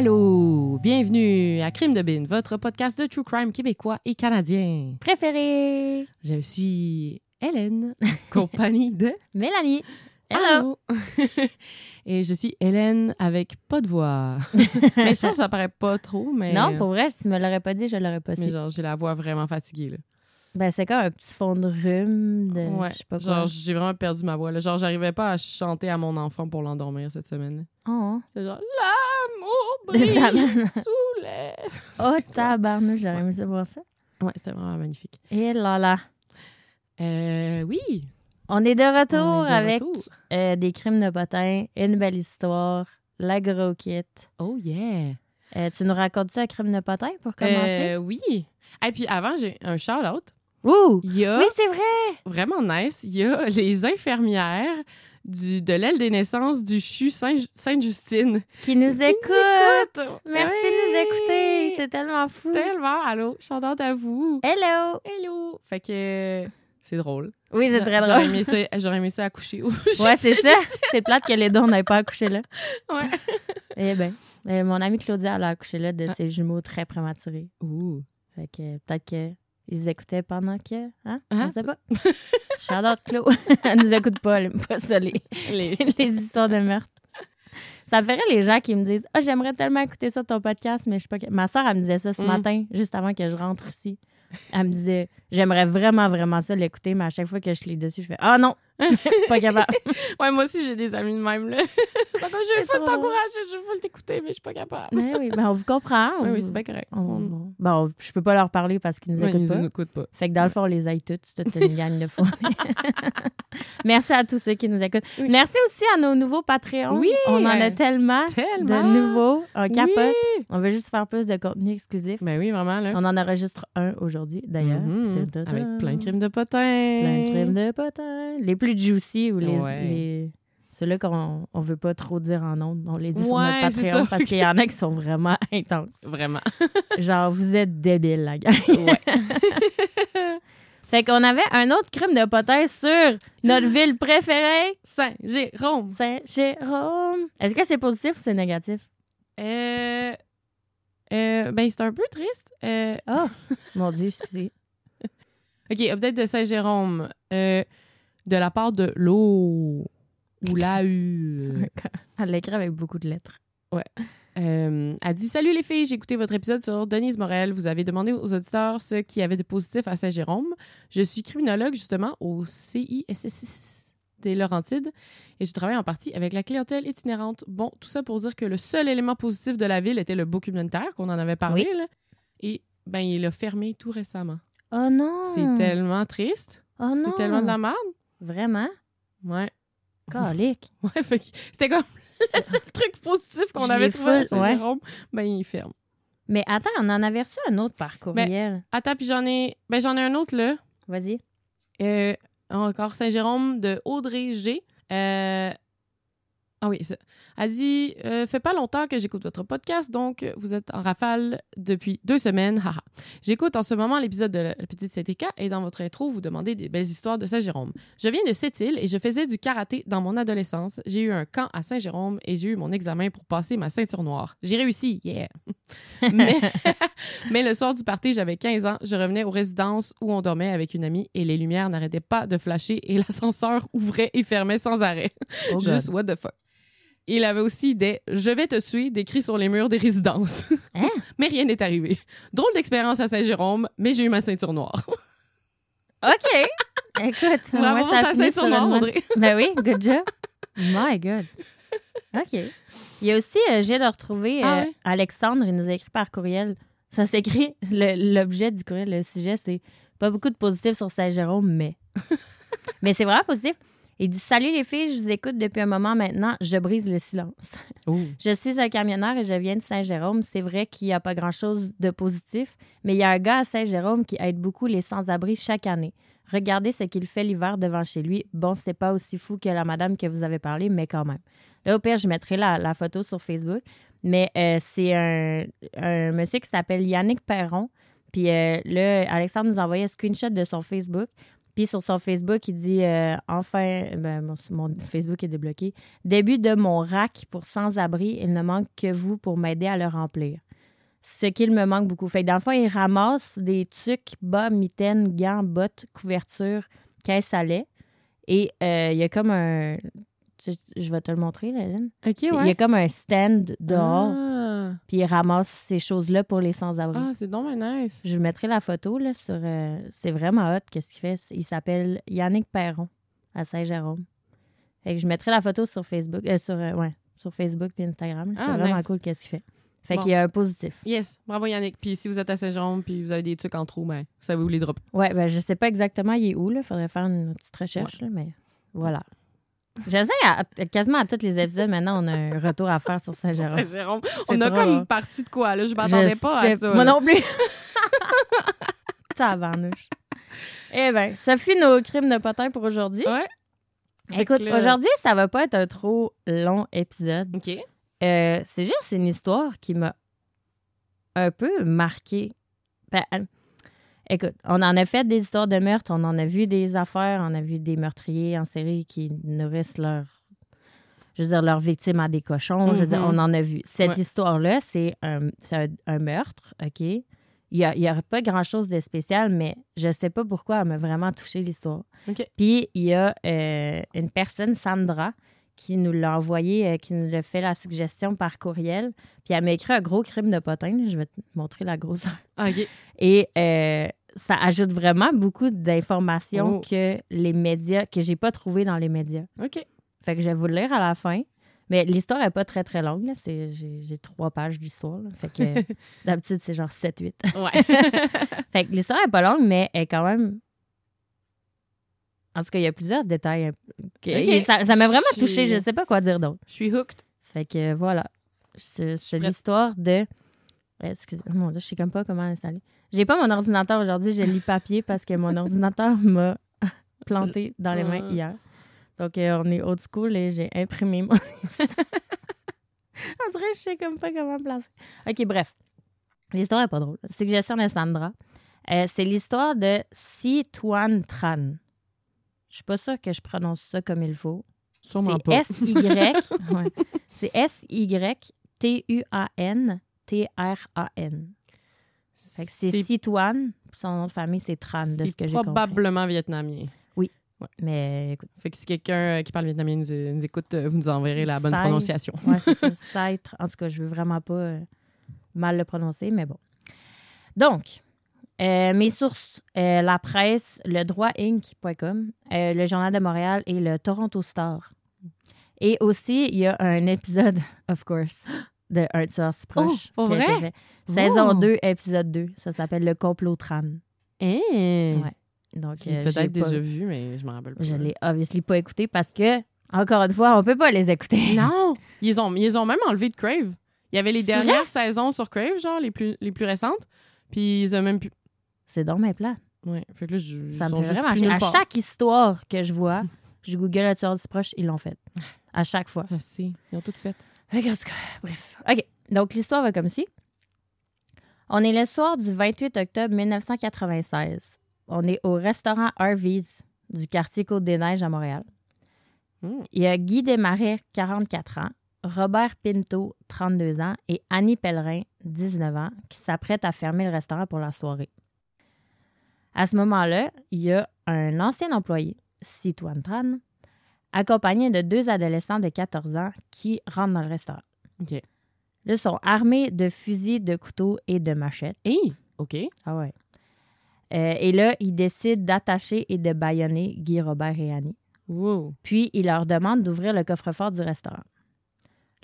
Allô, bienvenue à Crime de Bin, votre podcast de true crime québécois et canadien. Préféré. Je suis Hélène, compagnie de Mélanie. Hello. Allô? et je suis Hélène avec pas de voix. mais je pense que ça paraît pas trop, mais Non, pour vrai, si tu me l'aurais pas dit, je l'aurais pas mais su. genre j'ai la voix vraiment fatiguée là. Ben, c'est comme un petit fond de rhume, de ouais, je sais pas quoi. genre j'ai vraiment perdu ma voix là. Genre j'arrivais pas à chanter à mon enfant pour l'endormir cette semaine. Oh, C'est genre l'amour brille sous les. oh tabarnouche, j'aurais aimé savoir ça. Ouais, c'était vraiment magnifique. Et là là. Euh, oui. On est de retour on est de avec retour. euh, des crimes de potin, une belle histoire, la gros kit. Oh yeah. Euh, tu nous racontes ça, crime de potin, pour commencer? Euh, oui. Et puis avant, j'ai un shout-out. Ouh! Il y a Oui, c'est vrai! vraiment nice. Il y a les infirmières du, de l'aile des naissances du CHU Saint- Sainte-Justine. Qui nous qui écoute! nous. Merci Oui. de nous écouter! C'est tellement fou! Tellement. Allô, shout-out à vous. Hello! Hello. Fait que c'est drôle. Oui, c'est très J'aurais drôle. aimé ça, j'aurais aimé ça accoucher. Ouais, c'est ça. C'est plate que les deux, on n'ait pas accouché là. Ouais. Eh bien, euh, mon amie Claudia, elle a accouché là de Ah. ses jumeaux très prématurés. Ouh. Fait que peut-être qu'ils écoutaient pendant que. Hein? Je sais pas. Charlotte Claude. elle nous écoute pas, elle pas ça, les, Les... les histoires de meurtre. Ça ferait les gens qui me disent Ah, j'aimerais tellement écouter ça, ton podcast, mais je sais pas. Ma soeur, elle me disait ça ce Mm. matin, juste avant que je rentre ici. Elle me disait J'aimerais vraiment, vraiment ça l'écouter, mais à chaque fois que je lis dessus, je fais Ah non, pas capable. Ouais, moi aussi, j'ai des amis de même, là. Donc, je veux full t'encourager, je veux full t'écouter, mais je suis pas capable. Mais oui, ben on vous comprend. on Oui, c'est bien correct. on- On- on- Bon, je peux pas leur parler parce qu'ils nous Ouais, écoutent ils pas. nous écoutent pas. Fait que dans le fond, on les aille toutes. C'est toute une gang de fous. Merci à tous ceux qui nous écoutent. Oui. Merci aussi à nos nouveaux Patreons. Oui, On en a tellement Tellement. de nouveaux. On capote. Oui. On veut juste faire plus de contenu exclusif. Ben oui, vraiment, là. On en enregistre un aujourd'hui, d'ailleurs. Mhm. Dun. Avec plein de crimes de potins. Plein de crimes de potins. Les plus juicy ou les... Ouais. les... Ceux-là qu'on on veut pas trop dire en ondes. On les dit sur notre Patreon parce qu'il y en a qui sont vraiment intenses. Vraiment. Genre, vous êtes débiles, la gang. Ouais. Fait qu'on avait un autre crime de potin sur notre ville préférée, Saint-Jérôme. Saint-Jérôme. Est-ce que c'est positif ou c'est négatif? Euh... euh, ben, c'est un peu triste. Euh, Ah! Mon Dieu, excusez. OK, update de Saint-Jérôme. Euh, de la part de l'eau. Ou la U. Elle l'écrit avec beaucoup de lettres. Euh, elle dit Salut les filles, j'ai écouté votre épisode sur Denise Morel. Vous avez demandé aux auditeurs ce qu'il y avait de positif à Saint-Jérôme. Je suis criminologue justement au CISSS des Laurentides et je travaille en partie avec la clientèle itinérante. Bon, tout ça pour dire que le seul élément positif de la ville était le beau communautaire, qu'on en avait parlé. là. Et ben, il a fermé tout récemment. Oh non! C'est tellement triste. Oh non! C'est tellement de la merde. Vraiment? Ouais. Calique. Ouais, fait que c'était comme le seul truc positif qu'on avait trouvé à ouais. Saint-Jérôme. Ben, il ferme. Mais attends, on en avait reçu un autre par courriel. Attends, puis j'en ai. Ben, j'en ai un autre, là. Vas-y. Euh, encore Saint-Jérôme de Audrey G. Euh, Ah oui, ça. Elle dit euh, Fait pas longtemps que j'écoute votre podcast, donc euh, vous êtes en rafale depuis deux semaines. Haha. J'écoute en ce moment l'épisode de La Petite CTK et dans votre intro, vous demandez des belles histoires de Saint-Jérôme. Je viens de Sept-Îles et je faisais du karaté dans mon adolescence. J'ai eu un camp à Saint-Jérôme et j'ai eu mon examen pour passer ma ceinture noire. J'ai réussi, yeah! mais, mais le soir du party, j'avais 15 ans. Je revenais aux résidences où on dormait avec une amie et les lumières n'arrêtaient pas de flasher et l'ascenseur ouvrait et fermait sans arrêt. Oh. Juste what the fuck. Il avait aussi des Je vais te tuer décrits sur les murs des résidences. Hein? mais rien n'est arrivé. Drôle d'expérience à Saint-Jérôme, mais j'ai eu ma ceinture noire. OK. Écoute, Bravo pour ça ta ceinture noire, Audrey. Ben oui, good job. My God. OK. Il y a aussi, euh, j'ai de retrouver Ah euh, ouais? Alexandre, il nous a écrit par courriel. Ça s'écrit, l'objet du courriel, le sujet, c'est pas beaucoup de positifs sur Saint-Jérôme, mais. mais c'est vraiment positif. Il dit Salut les filles, je vous écoute depuis un moment maintenant, je brise le silence. Je suis un camionneur et je viens de Saint-Jérôme. C'est vrai qu'il n'y a pas grand-chose de positif, mais il y a un gars à Saint-Jérôme qui aide beaucoup les sans-abri chaque année. Regardez ce qu'il fait l'hiver devant chez lui. Bon, c'est pas aussi fou que la madame que vous avez parlé, mais quand même. Là, au pire, je mettrai la, la photo sur Facebook. Mais euh, c'est un, un monsieur qui s'appelle Yannick Perron. Puis euh, là, Alexandre nous a envoyé un screenshot de son Facebook. Puis sur son Facebook, il dit euh, Enfin, ben, mon, mon Facebook est débloqué. Début de mon rack pour sans-abri, il ne manque que vous pour m'aider à le remplir. Ce qu'il me manque beaucoup. Fait que dans le fond, il ramasse des tucs, bas, mitaines, gants, bottes, couvertures, caisse à lait. Et euh, il y a comme un. Je, je vais te le montrer, Hélène. OK, Il y a comme un stand dehors, Ah, puis il ramasse ces choses-là pour les sans-abri. Ah, c'est donc nice. Je vous mettrai la photo là, sur. euh, c'est vraiment hot qu'est-ce qu'il fait. Il s'appelle Yannick Perron à Saint-Jérôme. Fait que je mettrai la photo sur Facebook, euh, sur, euh, ouais, sur Facebook et Instagram. C'est Ah, vraiment nice. cool qu'est-ce qu'il fait. Fait Bon. qu'il y a un positif. Yes, bravo Yannick. Puis si vous êtes à Saint-Jérôme puis vous avez des trucs en trou, ben, ça vous les dropper. Ouais, ben je sais pas exactement il est où là. Faudrait faire une petite recherche là, mais voilà. J'essaie à, à- quasiment à tous les épisodes. Maintenant, on a un retour à faire sur Saint-Jérôme. Saint-Jérôme. On a comme parti de quoi, là? Je m'attendais Je pas sais- à ça. Moi non plus. Tabarnouche. Eh bien, ça fait nos crimes de potin pour aujourd'hui. Ouais. Écoute, aujourd'hui, ça va pas être un trop long épisode. OK. Euh, c'est juste une histoire qui m'a un peu marqué. Ben, écoute, on en a fait des histoires de meurtre, on en a vu des affaires, on a vu des meurtriers en série qui nourrissent leur, je veux dire, leurs victimes à des cochons. Je veux dire, Mhm. on en a vu. Cette Ouais. histoire-là, c'est un, c'est un, un meurtre, OK? Il n'y a, il y a pas grand-chose de spécial, mais je sais pas pourquoi elle m'a vraiment touché l'histoire. Puis il y a euh, une personne, Sandra, qui nous l'a envoyé, euh, qui nous a fait la suggestion par courriel. Puis elle m'a écrit un gros crime de potin. Je vais te montrer la grosseur. Ah, OK. Et euh, ça ajoute vraiment beaucoup d'informations Oh. que les médias, que j'ai pas trouvé dans les médias. OK. Fait que je vais vous le lire à la fin. Mais l'histoire n'est pas très, très longue. là. C'est- J'ai j'ai trois pages d'histoire. là. Fait que d'habitude, c'est genre 7-8. Ouais. Fait que l'histoire est pas longue, mais elle est quand même. En tout cas, il y a plusieurs détails. hein, que- Ok. et Ça ça m'a vraiment Je- touché. Je sais pas quoi dire d'autre. Je suis hooked. Fait que voilà. C'est l'histoire de. Excusez, mon Dieu, je sais comme pas comment installer. J'ai pas mon ordinateur aujourd'hui, j'ai lu papier parce que mon ordinateur m'a planté dans les mains hier. Donc, euh, on est old school et j'ai imprimé mon. On dirait que je sais comme pas comment placer. OK, bref. L'histoire est pas drôle. Suggestion de Sandra. Euh, c'est l'histoire de Si Tuan Tran. Je suis pas sûre que je prononce ça comme il faut. Sûrement C'est pas. S-Y. ouais. C'est S-Y-T-U-A-N-T-R-A-N. C'est Situan. Son nom de famille, c'est Tran, de ce que j'ai compris. probablement vietnamien. Mais écoute, Fait que si quelqu'un euh, qui parle vietnamien nous, nous écoute, euh, vous nous enverrez la bonne prononciation. ouais, c'est ça. En tout cas, je veux vraiment pas euh, mal le prononcer, mais bon. Donc, euh, mes sources, euh, la presse, le droitinc.com, euh, le Journal de Montréal et le Toronto Star. Et aussi, il y a un épisode, of course, de Un tueur si proche. Oh, pour vrai? fait. Saison Oh. 2, épisode 2. Ça s'appelle Le complot Tran. Hein? Ouais. Donc, J'ai euh, peut-être pas- déjà vu, mais je me rappelle pas. Je l'ai obviously pas écouté parce que, encore une fois, on peut pas les écouter. Non! Ils ont, ils ont même enlevé de Crave. Il y avait les dernières saisons sur Crave, genre les plus, les plus récentes. Puis ils ont même pu. C'est donc mes plans. Ouais. Fait que là, je, Ça me fait vraiment À chaque histoire que je vois, je google le tueur du proche, ils l'ont fait. À chaque fois. Je sais. Ils ont tout fait. Bref. OK. Donc, l'histoire va comme ci. On est le soir du 28 octobre 1996. On est au restaurant Harvey's du quartier Côte-des-Neiges à Montréal. Hmm. Il y a Guy Desmarais, 44 ans, Robert Pinto, 32 ans, et Annie Pellerin, 19 ans, qui s'apprêtent à fermer le restaurant pour la soirée. À ce moment-là, il y a un ancien employé, Citoine Tran, accompagné de deux adolescents de 14 ans qui rentrent dans le restaurant. OK. Là, ils sont armés de fusils, de couteaux et de machettes. Hey! OK. Ah ouais. Euh, et là, ils décident d'attacher et de bâillonner Guy, Robert et Annie. Wow. Puis, il leur demande d'ouvrir le coffre-fort du restaurant.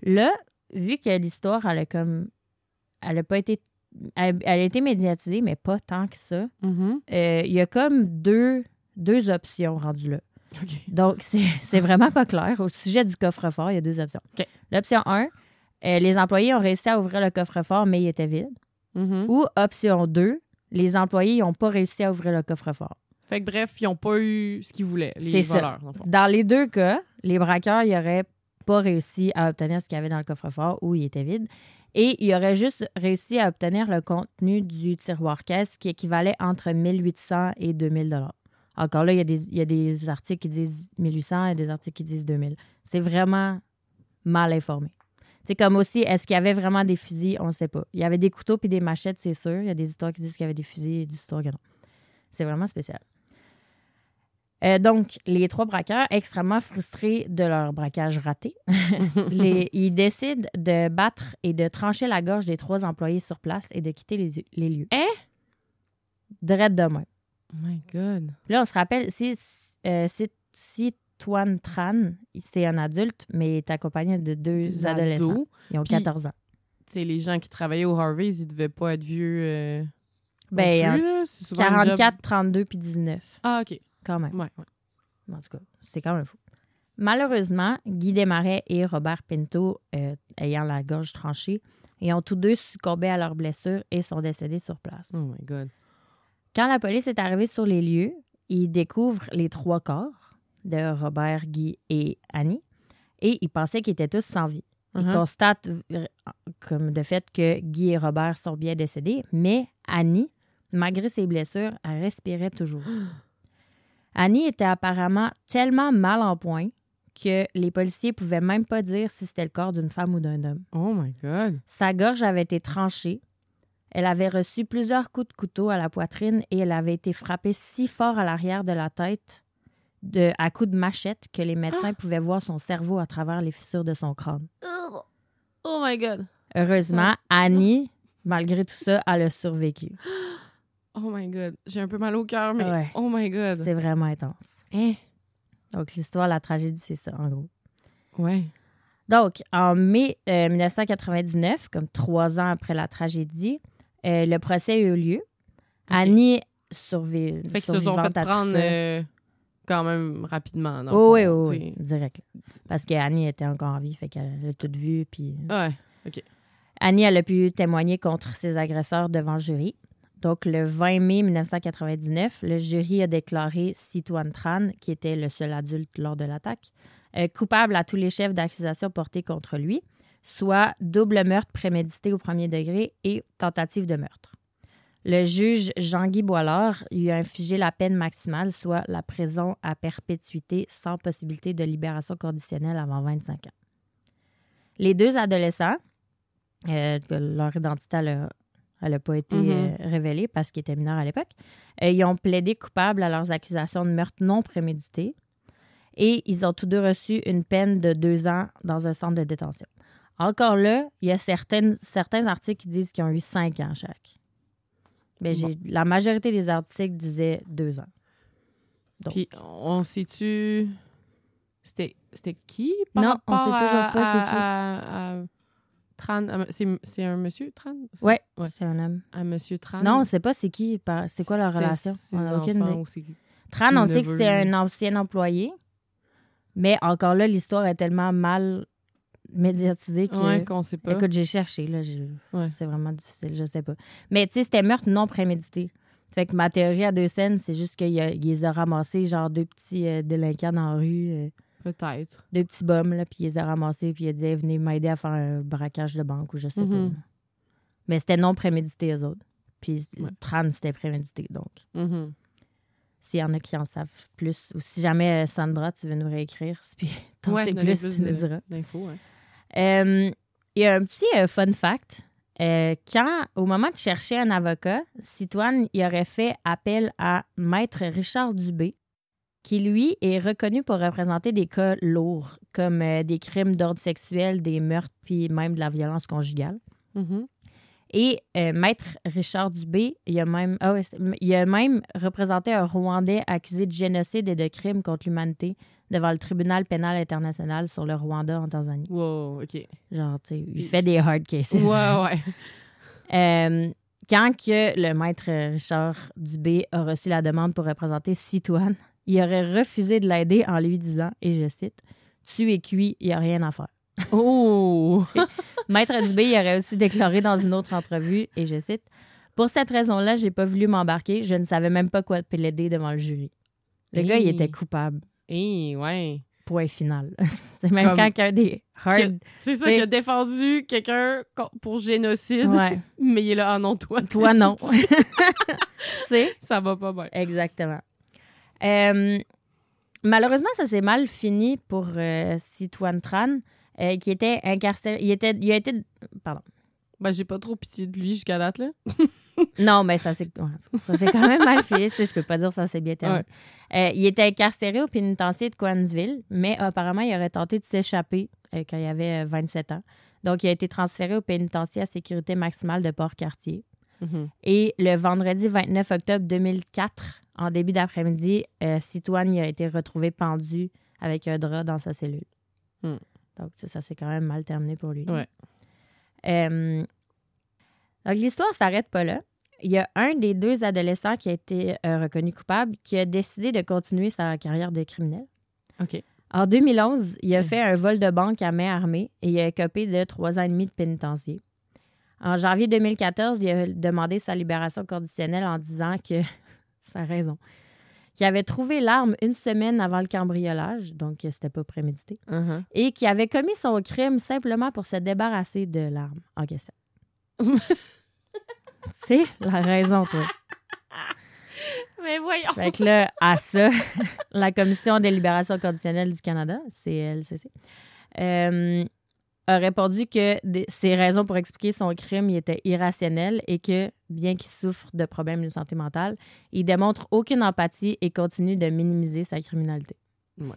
Là, vu que l'histoire, elle a comme. Elle a pas été. Elle, elle a été médiatisée, mais pas tant que ça. Mhm. Euh, Il y a comme deux, deux options rendues là. Donc, c'est vraiment pas clair. Au sujet du coffre-fort, il y a deux options. L'option 1, euh, les employés ont réussi à ouvrir le coffre-fort, mais il était vide. Mhm. Ou option 2, les employés n'ont pas réussi à ouvrir le coffre-fort. Fait que bref, ils n'ont pas eu ce qu'ils voulaient, les ça. voleurs, dans le fond. Dans les deux cas, les braqueurs n'auraient pas réussi à obtenir ce qu'il y avait dans le coffre-fort où il était vide. Et ils auraient juste réussi à obtenir le contenu du tiroir caisse qui équivalait entre 1800 et 2000 dollars. Encore là, il y, a des, il y a des articles qui disent 1800 et des articles qui disent 2000. C'est vraiment mal informé. C'est comme aussi, est-ce qu'il y avait vraiment des fusils? On ne sait pas. Il y avait des couteaux puis des machettes, c'est sûr. Il y a des histoires qui disent qu'il y avait des fusils et des histoires que non. C'est vraiment spécial. Euh, donc, les trois braqueurs, extrêmement frustrés de leur braquage raté, les- ils décident de battre et de trancher la gorge des trois employés sur place et de quitter les, les lieux. Hein? Direct de même. Oh my God. Là, on se rappelle, si, euh, si, si Tuan Tran, c'est un adulte, mais il est accompagné de deux Des adolescents. ados. Ils ont Puis- 14 ans. Tu sais, les gens qui travaillaient au Harvey's, ils devaient pas être vieux. euh, Ben, plus, là. C'est souvent un job- 44, 32 puis 19, Ah, OK. quand même. Ouais, ouais. En tout cas, c'est quand même fou. Malheureusement, Guy Desmarais et Robert Pinto, euh, ayant la gorge tranchée, et ont tous deux succombé à leurs blessures et sont décédés sur place. Oh my God. Quand la police est arrivée sur les lieux, ils découvrent les trois corps de Robert, Guy et Annie et ils pensaient qu'ils étaient tous sans vie. Ils Uh-huh. constatent comme de fait que Guy et Robert sont bien décédés, mais Annie, malgré ses blessures, elle respirait toujours. Annie était apparemment tellement mal en point que les policiers pouvaient même pas dire si c'était le corps d'une femme ou d'un homme. Oh my God. Sa gorge avait été tranchée. Elle avait reçu plusieurs coups de couteau à la poitrine et elle avait été frappée si fort à l'arrière de la tête de, à coups de machette que les médecins pouvaient voir son cerveau à travers les fissures de son crâne. Oh my God. Heureusement, Annie, malgré tout ça, elle a survécu. Oh my God. J'ai un peu mal au cœur, mais Ouais. oh my God. C'est vraiment intense. Hein? Donc, l'histoire, la tragédie, c'est ça, en gros. Ouais. Donc, en mai euh, 1999, comme trois ans après la tragédie, euh, le procès a eu lieu. Annie survit. Fait qu'ils se sont fait prendre euh, quand même rapidement. dans Oh, oui, fond, oui, direct. Parce qu'Annie était encore en vie, fait qu'elle a tout vu. Puis Ouais. Annie, elle a pu témoigner contre ses agresseurs devant le jury. Donc, le 20 mai 1999, le jury a déclaré Situan Tran, qui était le seul adulte lors de l'attaque, euh, coupable à tous les chefs d'accusation portés contre lui, soit double meurtre prémédité au premier degré et tentative de meurtre. Le juge Jean-Guy Boilard lui a infligé la peine maximale, soit la prison à perpétuité sans possibilité de libération conditionnelle avant 25 ans. Les deux adolescents, euh, leur identité n'a pas été Mhm. euh, révélée parce qu'ils étaient mineurs à l'époque, euh, ils ont plaidé coupables à leurs accusations de meurtre non prémédité et ils ont tous deux reçu une peine de deux ans dans un centre de détention. Encore là, il y a certaines, certains articles qui disent qu'ils ont eu cinq ans chaque. Mais j'ai, la majorité des articles disaient deux ans. Donc, Puis on sait-tu. C'était c'était qui par Non, on sait toujours à- pas c'est qui. à- à Tran. à- C'est c'est un monsieur Tran? C'est- ouais, c'est un homme. Un monsieur Tran? Non, on ne sait pas c'est qui, c'est quoi leur relation. ses On n'a aucune idée. Tran, on sait que c'est un ancien employé, mais encore là, l'histoire est tellement mal médiatisée que. Ouais, qu'on sait pas. Écoute, j'ai cherché, là. Ouais. C'est vraiment difficile, je sais pas. Mais tu sais, c'était meurtre non prémédité. Fait que ma théorie à deux scènes, c'est juste qu'il les a ramassés, genre deux petits euh, délinquants dans la rue, euh, Peut-être. deux petits bums, là, puis il les a ramassés, puis il a dit, Hey, venez m'aider à faire un braquage de banque ou je sais Mhm. pas. Mais c'était non prémédité, eux autres. Puis Ouais. Tran, c'était prémédité, donc. Mhm. S'il y en a qui en savent plus, ou si jamais euh, Sandra, tu veux nous réécrire, puis t'en Ouais, sais plus, plus tu nous diras. D'infos, hein. Euh, Il y a un petit euh, fun fact. Euh, quand, au moment de chercher un avocat, Citoine il aurait fait appel à Maître Richard Dubé, qui, lui, est reconnu pour représenter des cas lourds, comme euh, des crimes d'ordre sexuel, des meurtres, puis même de la violence conjugale. Mhm. Et euh, Maître Richard Dubé, il a, même, ah il a même représenté un Rwandais accusé de génocide et de crimes contre l'humanité devant le tribunal pénal international sur le Rwanda en Tanzanie. Wow, OK. Genre, tu sais, il fait des hard cases. Ouais, ouais. Euh, quand que le maître Richard Dubé a reçu la demande pour représenter Citoine, il aurait refusé de l'aider en lui disant, et je cite, Tu es cuit, il n'y a rien à faire. Oh! Maître Dubé il aurait aussi déclaré dans une autre entrevue, et je cite, Pour cette raison-là, j'ai pas voulu m'embarquer, je ne savais même pas quoi plaider devant le jury. Le gars, il était coupable. Eh, ouais. Point final. C'est même Comme- quand qu'un des hard. C'est ça qui a défendu quelqu'un pour génocide, Ouais. mais il est là, ah non, toi. Toi, non. Ça va pas bien. Exactement. Euh, malheureusement, ça s'est mal fini pour euh, Sitouan Tran, euh, qui était incarcéré. Il, était, il a été. Pardon. Ben, j'ai pas trop pitié de lui jusqu'à date, là. Non, mais ça s'est ouais, ça quand même mal sais, je peux pas dire ça s'est bien terminé. Euh, il était incarcéré au pénitencier de Coansville, mais apparemment, il aurait tenté de s'échapper euh, quand il avait euh, 27 ans. Donc, il a été transféré au pénitencier à sécurité maximale de Port-Cartier. Mhm. Et le vendredi 29 octobre 2004, en début d'après-midi, euh, Citoine a été retrouvé pendu avec un drap dans sa cellule. Hmm. Donc, ça, ça s'est quand même mal terminé pour lui. Ouais. Euh, donc, l'histoire s'arrête pas là. Il y a un des deux adolescents qui a été euh, reconnu coupable qui a décidé de continuer sa carrière de criminel. OK. En 2011, il a fait un vol de banque à main armée et il a écopé de trois ans et demi de pénitencier. En janvier 2014, il a demandé sa libération conditionnelle en disant que, sa raison, qu'il avait trouvé l'arme une semaine avant le cambriolage, donc que c'était pas prémédité, Mhm. et qu'il avait commis son crime simplement pour se débarrasser de l'arme en question. C'est la raison, toi. Mais voyons. Fait que là, à ça, la Commission des libérations conditionnelles du Canada, CLCC, euh, a répondu que ses raisons pour expliquer son crime était irrationnelles et que, bien qu'il souffre de problèmes de santé mentale, il démontre aucune empathie et continue de minimiser sa criminalité. Ouais.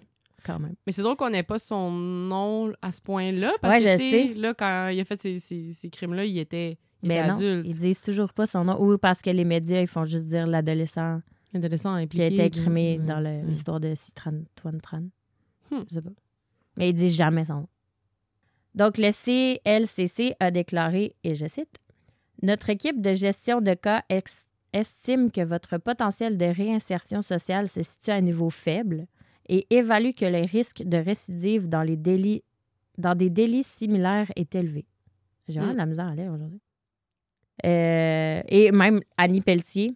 Quand même. Mais c'est drôle qu'on n'ait pas son nom à ce point-là. Parce Ouais, que, je sais, là, quand il a fait ces, ces- ces crimes-là, il était, il Mais était non, adulte. ils disent toujours pas son nom. Ou parce que les médias, ils font juste dire l'adolescent Adolescent qui a été écrimé Ouais. dans l'histoire de Citran Toine Tran. Hmm. Je sais pas. Mais ils disent jamais son nom. Donc, le CLCC a déclaré, et je cite, Notre équipe de gestion de cas estime que votre potentiel de réinsertion sociale se situe à un niveau faible et évalue que le risque de récidive dans, les délits, dans des délits similaires est élevé. J'ai vraiment de la misère à lire aujourd'hui. Euh, et même Annie Pelletier,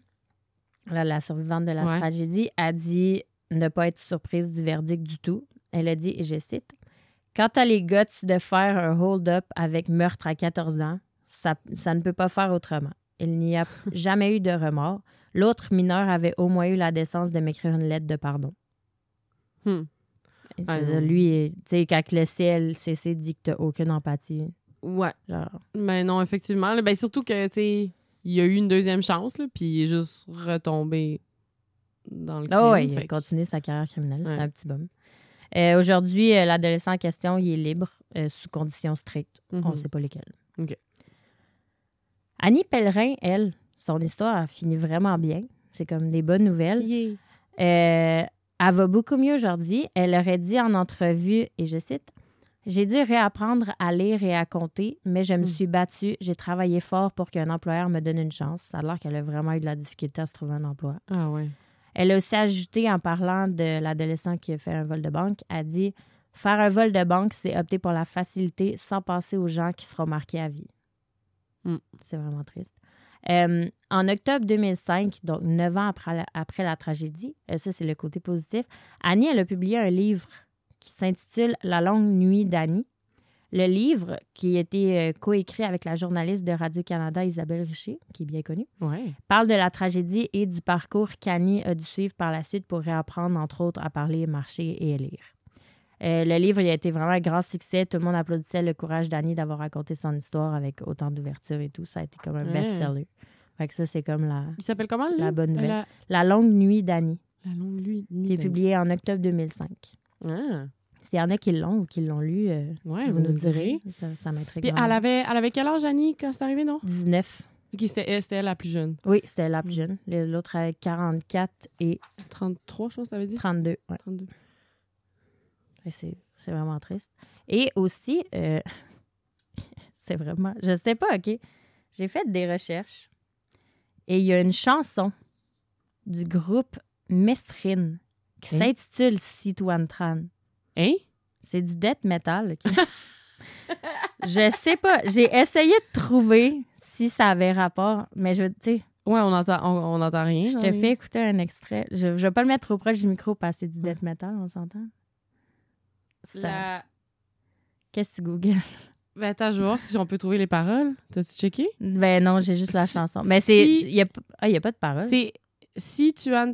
la, la survivante de la Ouais. tragédie, a dit ne pas être surprise du verdict du tout. Elle a dit, et je cite, Quand tu as les guts de faire un hold-up avec meurtre à 14 ans, ça, ça ne peut pas faire autrement. Il n'y a jamais eu de remords. L'autre mineur avait au moins eu la décence de m'écrire une lettre de pardon. Hmm. Ah, dire, lui, tu sais, quand le CLCC dit que tu aucune empathie, Ouais. genre, Mais non, effectivement. Ben, surtout que, tu sais, il a eu une deuxième chance, là, puis il est juste retombé dans le crime. Ah ouais, il a continué sa carrière criminelle. Ouais. un petit bum. Euh, Aujourd'hui, euh, l'adolescent en question, il est libre euh, sous conditions strictes. On Mhm. ne sait pas lesquelles. Annie Pellerin, elle, son histoire a fini vraiment bien. C'est comme des bonnes nouvelles. Yeah. Euh, elle va beaucoup mieux aujourd'hui. Elle aurait dit en entrevue, et je cite, J'ai dû réapprendre à lire et à compter, mais je me Mm. suis battue. J'ai travaillé fort pour qu'un employeur me donne une chance. Ça a l'air qu'elle a vraiment eu de la difficulté à se trouver un emploi. Ah ouais. Elle a aussi ajouté en parlant de l'adolescent qui a fait un vol de banque, a dit Faire un vol de banque, c'est opter pour la facilité sans penser aux gens qui seront marqués à vie. Mm. C'est vraiment triste. Euh, en octobre 2005, donc neuf ans après la, après la tragédie, euh, ça c'est le côté positif, Annie, elle a publié un livre qui s'intitule La longue nuit d'Annie. Le livre, qui a été euh, coécrit avec la journaliste de Radio-Canada Isabelle Richer, qui est bien connue, Ouais. parle de la tragédie et du parcours qu'Annie a dû suivre par la suite pour réapprendre, entre autres, à parler, marcher et lire. Euh, le livre il a été vraiment un grand succès. Tout le monde applaudissait le courage d'Annie d'avoir raconté son histoire avec autant d'ouverture et tout. Ça a été comme un Ouais. best-seller. Fait que ça, c'est comme la, Il s'appelle comment, la bonne nouvelle. La, La longue nuit d'Annie, la longue nuit. qui est publiée en octobre 2005. Ah. S'il y en a qui l'ont ou qui l'ont lu, euh, Ouais, vous, nous direz. Ça, ça m'intrigue. Puis vraiment. elle avait, elle avait quel âge, Annie, quand c'est arrivé, non? 19. Ok, c'était elle, la plus jeune. Oui, c'était la plus jeune. L'autre avait 44 et 33, je pense que t'avais dit? 32. ouais. 32. Et C'est vraiment triste. Et aussi, euh, c'est vraiment. Je sais pas, OK. J'ai fait des recherches et il y a une chanson du groupe Mesrine qui Hein? s'intitule Citoine Tran. Hein? C'est du death metal, OK? je sais pas. J'ai essayé de trouver si ça avait rapport, mais je, tu sais, Ouais, on entend, on, on entend rien. je te fais écouter un extrait. Je, je vais pas le mettre trop proche du micro parce que c'est du death metal, on s'entend? Ça- La... Qu'est-ce que tu googles? Ben, attends, je vais voir si on peut trouver les paroles. T'as-tu checké? Ben non, j'ai juste la chanson. Mais c'est. Il n'y a, ah, a pas de parole. C'est Si tu as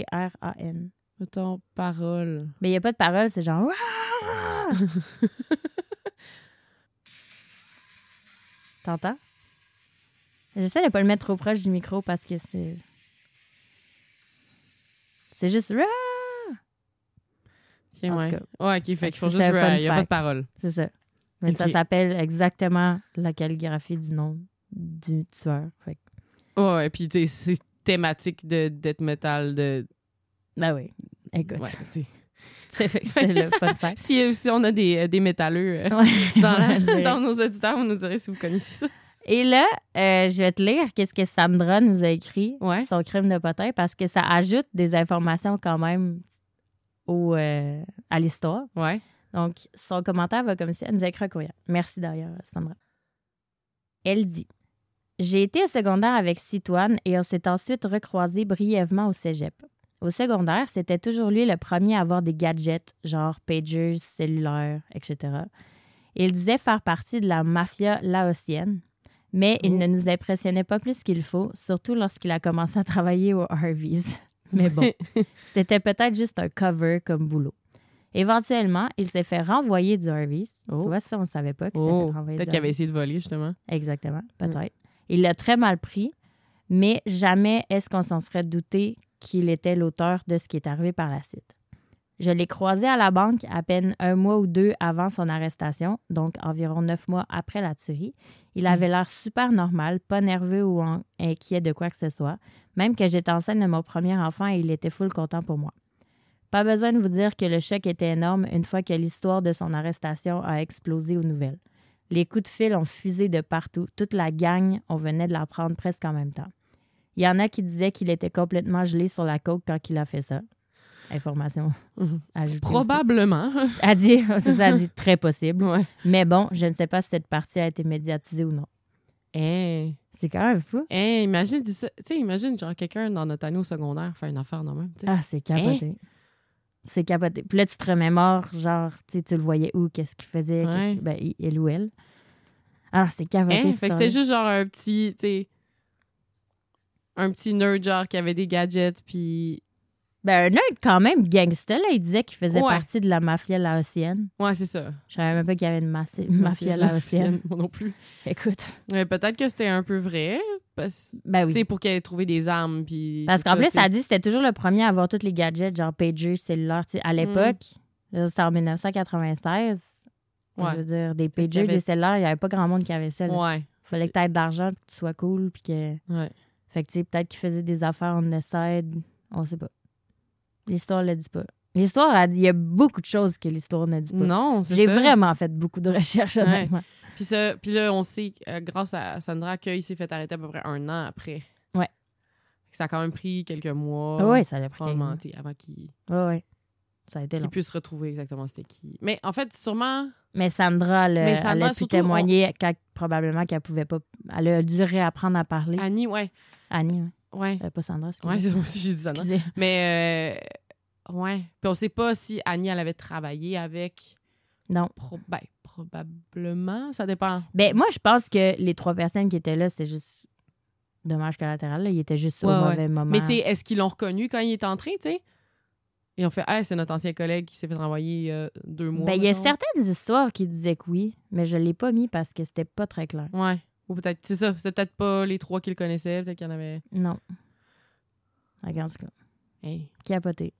Tran? Mettons, parole. Mais il n'y a pas de parole, c'est genre. T'entends? J'essaie de pas le mettre trop proche du micro parce que c'est. C'est juste. Ok, En tout ouais. cas. Ouais, ok, fait Fait qu'il que faut c'est juste. Il n'y a pas de parole. C'est ça. Mais ça s'appelle exactement la calligraphie du nom du tueur. Fait Ouais, puis tu sais, c'est thématique de death metal. De... Ben oui. Écoute. Ouais. C'est fait que c'est le fun fact. Si, si on a des, euh, des métalleux euh, Ouais. dans, la- dans nos auditeurs, vous nous direz si vous connaissez ça. Et là, euh, je vais te lire qu'est-ce que Sandra nous a écrit, Ouais. son crime de potin, parce que ça ajoute des informations quand même au, euh, à l'histoire. Ouais. Donc, son commentaire va comme ça. Elle nous a écrit un courriel. Merci d'ailleurs, Sandra. Elle dit J'ai été au secondaire avec Citoine et on s'est ensuite recroisés brièvement au cégep. Au secondaire, c'était toujours lui le premier à avoir des gadgets, genre pagers, cellulaires, etc. Il disait faire partie de la mafia laotienne, mais il Oh. ne nous impressionnait pas plus qu'il faut, surtout lorsqu'il a commencé à travailler au Harvey's. Mais bon, c'était peut-être juste un cover comme boulot. Éventuellement, il s'est fait renvoyer du Harvey's. Oh. Tu vois, ça, on ne savait pas qu'il s'est Oh, fait renvoyer peut-être qu'il avait essayé de voler, justement. Exactement, peut-être. Il l'a très mal pris, mais jamais est-ce qu'on s'en serait douté qu'il était l'auteur de ce qui est arrivé par la suite. Je l'ai croisé à la banque à peine un mois ou deux avant son arrestation, donc environ neuf mois après la tuerie. Il avait l'air super normal, pas nerveux ou inquiet de quoi que ce soit. Même que j'étais enceinte de mon premier enfant et il était full content pour moi. Pas besoin de vous dire que le choc était énorme une fois que l'histoire de son arrestation a explosé aux nouvelles. Les coups de fil ont fusé de partout. Toute la gang, on venait de l'apprendre presque en même temps. Il y en a qui disaient qu'il était complètement gelé sur la coke quand il a fait ça. Information ajoutée. aussi. Probablement. A dit, c'est ça, a dit très possible. ouais. Mais bon, je ne sais pas si cette partie a été médiatisée ou non. Hey. C'est quand même fou. Hey, imagine, dis ça- tu sais, imagine, genre, quelqu'un dans notre année au secondaire faire une affaire dans le même. Ah, c'est capoté. C'est capoté. Puis là, tu te remémores, genre, tu sais, tu le voyais où, qu'est-ce qu'il faisait, qu'est-ce- Ouais. ben, il- ou elle. Alors, c'est capoté. Hein? Fait que c'était juste genre un petit, tu sais, un petit nerd, genre, qui avait des gadgets, puis. Ben, un nerd quand même gangsta, là. Il disait qu'il faisait Ouais. partie de la mafia laotienne. Ouais, c'est ça. Je savais même pas qu'il y avait une massi- mafia laotienne. Moi non plus. Écoute. Ouais, Peut-être que c'était un peu vrai, parce Ben oui. pour qu'elle ait trouvé des armes, puis. Parce qu'en plus, ça dit que c'était toujours le premier à avoir tous les gadgets, genre pager, cellulaire. À l'époque, là, c'était en 1996. Ouais. Je veux dire, des pagers, des cellulaires, il n'y avait pas grand monde qui avait ça. Ouais. fallait que tu aies de l'argent, que tu sois cool, puis que. Ouais. Fait que, tu sais, peut-être qu'il faisait des affaires on the side. On sait pas. L'histoire le dit pas. L'histoire, il y a beaucoup de choses que l'histoire ne dit pas. Non, c'est J'ai vraiment fait beaucoup de recherches, honnêtement. Puis, ça, puis là, on sait, euh, grâce à Sandra, qu'il s'est fait arrêter à peu près un an après. Ouais. Ça a quand même pris quelques mois. Oui, ça l'a pris. Avant qu'il Oui, oui. Ça a été qu'il puisse retrouver exactement c'était qui. Mais en fait, sûrement. Mais Sandra, elle, Mais elle Sandra, a pu témoigner quand- probablement qu'elle pouvait pas. Elle a dû réapprendre à parler. Annie, ouais. Annie, ouais. Ouais. Euh, pas Sandra, excusez. Ouais, c'est moi aussi, j'ai dit? Excusez. Mais, euh, ouais. Puis on sait pas si Annie, elle avait travaillé avec. Non. Pro- ben, probablement. Ça dépend. Ben, moi, je pense que les trois personnes qui étaient là, c'était juste dommage collatéral. Là. Ils étaient juste au Ouais, ouais. mauvais moment. Mais tu sais, est-ce qu'ils l'ont reconnu quand il est entré, tu sais? Et on fait, ah, c'est notre ancien collègue qui s'est fait renvoyer euh, deux mois. Ben, il y a certaines histoires qui disaient que oui, mais je l'ai pas mis parce que c'était pas très clair. Ouais. Ou peut-être, c'est ça, c'était peut-être pas les trois qu'il connaissait, peut-être qu'il y en avait. Non. Regarde ce cas. Hey, Capoté.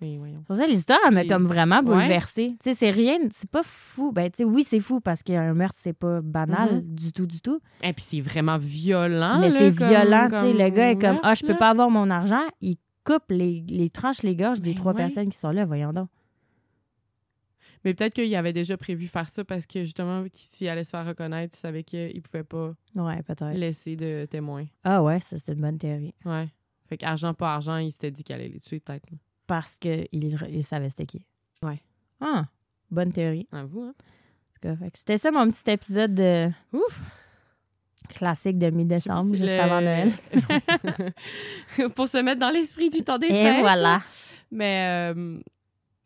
Mais voyons. C'est pour ça, l'histoire, elle m'a comme vraiment Ouais. bouleversée. Tu sais, c'est rien, c'est pas fou. Ben, tu sais, oui, c'est fou parce qu'un meurtre, c'est pas banal Mhm. du tout, du tout. Et puis c'est vraiment violent. mais là, c'est comme- violent, tu sais. Le gars est comme, ah, je peux pas avoir mon argent. Il coupe les, les tranches, les gorges des Ben trois ouais. personnes qui sont là, voyons donc. Mais peut-être qu'il avait déjà prévu faire ça parce que justement, s'il allait se faire reconnaître, il savait qu'il pouvait pas Ouais, peut-être. laisser de témoins. Ah ouais, ça, c'est une bonne théorie. Ouais. Fait qu'argent pas argent, il s'était dit qu'il allait les tuer peut-être. là. Parce qu'il il savait c'était qui. Ouais. Ah, bonne théorie. À vous, hein? En tout cas, fait que C'était ça mon petit épisode de Ouf! classique de mi-décembre, juste avant Noël. Pour se mettre dans l'esprit du temps des Et fêtes. voilà. Mais euh,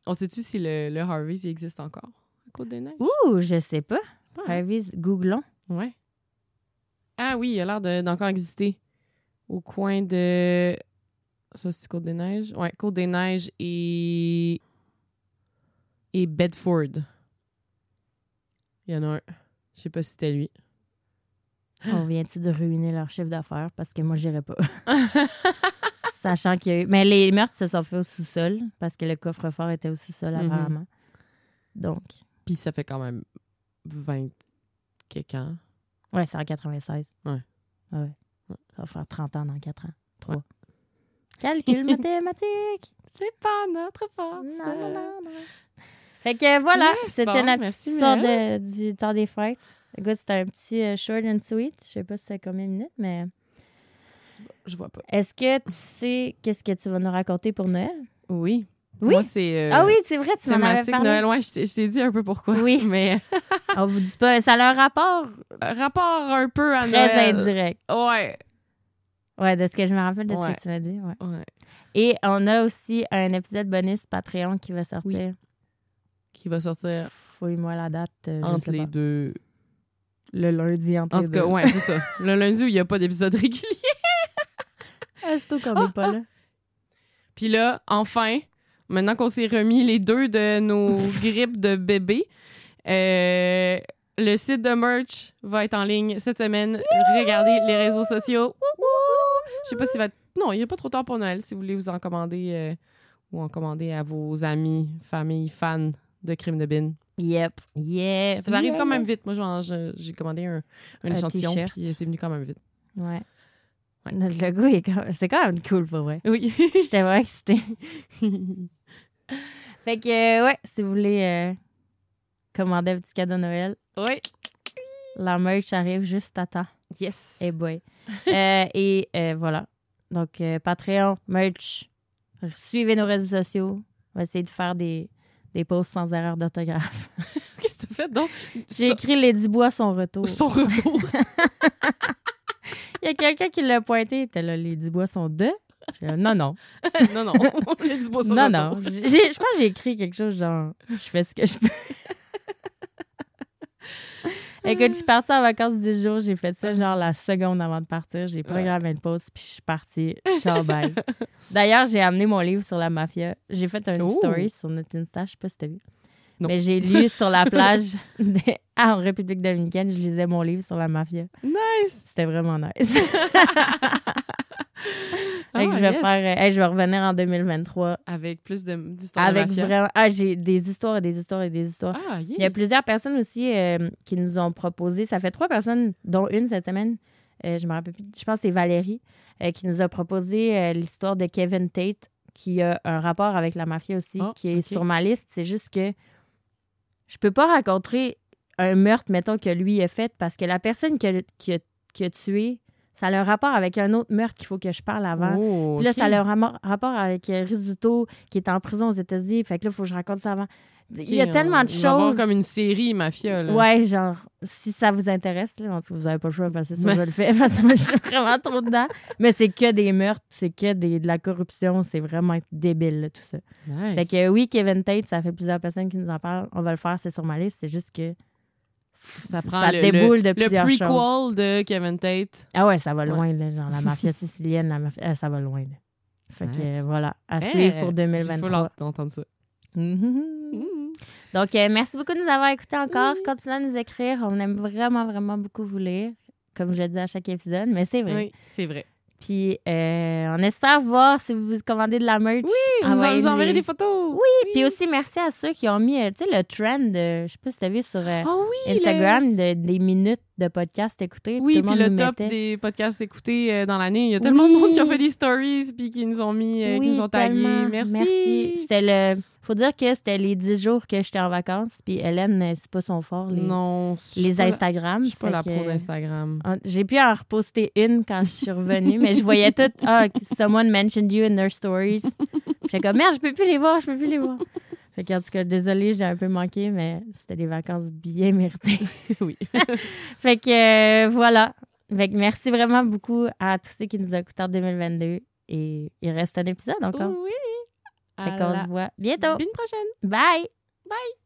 on sait-tu si le, le Harvey's il existe encore à Côte-des-Neiges? Ouh, je sais pas. Ah. Harvey's, googlons. Ouais. Ah oui, il a l'air de- d'encore exister. au coin de. Ça, c'est Côte des Neiges? Ouais, Côte des Neiges et. et Bedford. Il y en a un. Je sais pas si c'était lui. On vient-tu de ruiner leur chiffre d'affaires? Parce que moi, j'irais pas. Sachant qu'il y a eu... Mais les meurtres se sont faits au sous-sol parce que le coffre-fort était au sous-sol, Mhm. apparemment. Donc, Puis ça fait quand même 20 quelques ans. ouais, c'est en 96. Ouais. Ouais. Ouais. Ça va faire 30 ans dans 4 ans. 3. Ouais. Calcul mathématique! C'est pas notre force. Non, non, non, non. Fait que voilà, Yes, c'était bon, notre merci, histoire de, du temps des fêtes. Écoute, c'était un petit euh, short and sweet. Je sais pas si c'est combien de minutes, mais Je vois pas. est-ce que tu sais qu'est-ce que tu vas nous raconter pour Noël? Oui. Oui? Moi, c'est. euh, ah oui, c'est vrai, tu m'en avais parlé. Noël, ouais, je t'ai- je t'ai dit un peu pourquoi. Oui. Mais On vous dit pas, ça a un rapport rapport un peu à très Noël. indirect. Ouais. Ouais, de ce que je me rappelle de ce Ouais. que tu m'as dit. Ouais. Ouais. Et on a aussi un épisode bonus Patreon qui va sortir. Qui va sortir Fouille-moi la date. euh, entre les pas. deux. Le lundi entre En les tout cas, deux. ouais, c'est ça. Le lundi où il n'y a pas d'épisode régulier. Ah, c'est tout qu'on n'est pas là. Puis là, enfin, maintenant qu'on s'est remis les deux de nos grippes de bébé, euh, le site de merch va être en ligne cette semaine. Regardez les réseaux sociaux. Wouhou! Je sais pas s'il va. Non, il n'y a pas trop tard pour Noël si vous voulez vous en commander euh, ou en commander à vos amis, famille, fans de Crime de Bin. Yep. Yeah! Ça arrive Yeah. quand même vite. Moi, j'ai commandé un, un Un échantillon puis c'est venu quand même vite. Ouais. Ouais. Notre logo, quand- c'est quand même cool pour vrai. Oui. J'étais vraiment excitée. Fait que, euh, ouais, si vous voulez euh, commander un petit cadeau de Noël, oui. la merch arrive juste à temps. Yes. Eh boy. Euh, et euh, voilà. Donc, euh, Patreon, merch, suivez nos réseaux sociaux. On va essayer de faire des, des posts sans erreur d'orthographe. Qu'est-ce que tu fais donc? J'ai écrit les Dubois son retour. Son retour. Il y a quelqu'un qui l'a pointé. Il était là, les Dubois sont deux? Non, non. non, non. Il a du beau son non, retour. non. Je pense que j'ai écrit quelque chose genre, je fais ce que je peux. Écoute, je suis partie en vacances 10 jours. J'ai fait ça genre la seconde avant de partir. J'ai programmé une pause, puis je suis partie. Ciao, bye. D'ailleurs, j'ai amené mon livre sur la mafia. J'ai fait une Oh. story sur notre Insta. Je sais pas si t'as vu. Non. Mais j'ai lu sur la plage de- ah, en République dominicaine. Je lisais mon livre sur la mafia. Nice. C'était vraiment nice. Ah, je vais yes. faire. euh, hey, je vais revenir en 2023 Avec plus de- d'histoires de avec mafia. vraiment. Ah, j'ai des histoires et des histoires et des histoires. Ah, yeah. Il y a plusieurs personnes aussi euh, qui nous ont proposé. Ça fait trois personnes, dont une cette semaine. euh, je me rappelle plus. Je pense que c'est Valérie euh, qui nous a proposé l'histoire de Kevin Tate, qui a un rapport avec la mafia aussi, Ah, qui est sur ma liste. C'est juste que je peux pas raconter un meurtre, mettons, que lui a fait parce que la personne qui a, qui a- qui a tué, ça a un rapport avec un autre meurtre qu'il faut que je parle avant. Oh, Puis là, ça a un rapport avec euh, Rizzuto, qui est en prison aux États-Unis. Fait que là, il faut que je raconte ça avant. Il y a tellement on- de il va y avoir choses. comme une série mafia, là. Ouais, genre, si ça vous intéresse, là, en tout cas, vous n'avez pas le choix, parce que ça, je le fais, parce que moi, je suis vraiment trop dedans. Mais c'est que des meurtres, c'est que des, de la corruption, c'est vraiment débile, là, tout ça. Nice. Fait que oui, Kevin Tate, ça fait plusieurs personnes qui nous en parlent. On va le faire, c'est sur ma liste. C'est juste que ça ça prend le, déboule le, de le plusieurs prequel choses. de Kevin Tate. Ah ouais, ça va Ouais. loin, là, genre la mafia sicilienne, la mafia, ah, ça va loin. Là. Fait que Nice. voilà, à Eh, suivre pour Il faut 2023. l'entendre ça. Mhm. Donc, euh, merci beaucoup de nous avoir écoutés encore. Continuez à nous écrire. On aime vraiment, vraiment beaucoup vous lire, comme je le dis à chaque épisode, mais c'est vrai. Oui, c'est vrai. Puis, euh, on espère voir si vous commandez de la merch. Oui, vous en- enverrez des photos. Oui, puis aussi, merci à ceux qui ont mis, euh, tu sais, le trend, de, je sais pas si tu as vu sur euh, Ah oui, le- Instagram, de- des minutes de podcast écoutés. Oui, tout le puis monde le top mettait. des podcasts écoutés euh, dans l'année. Il y a tellement de monde qui ont fait des stories puis qui nous ont mis, euh, qui nous ont tagués. tellement. Merci. C'était le. Faut dire que c'était les 10 jours que j'étais en vacances. Puis Hélène, euh, c'est pas son fort, les, Non, les la- Instagram. Je suis pas la pro d'Instagram. J'ai pu en reposter une quand je suis revenue, mais je voyais tout. Ah, someone mentioned you in their stories. J'étais comme, merde, je peux plus les voir, je peux plus les voir. Fait que, en tout cas, désolée, j'ai un peu manqué, mais c'était des vacances bien méritées. oui. Fait que, euh, voilà. Fait que merci vraiment beaucoup à tous ceux qui nous ont écoutés en 2022. Et il reste un épisode encore. Oui. Fait qu'on la se voit bientôt. semaine prochaine. Bye! Bye.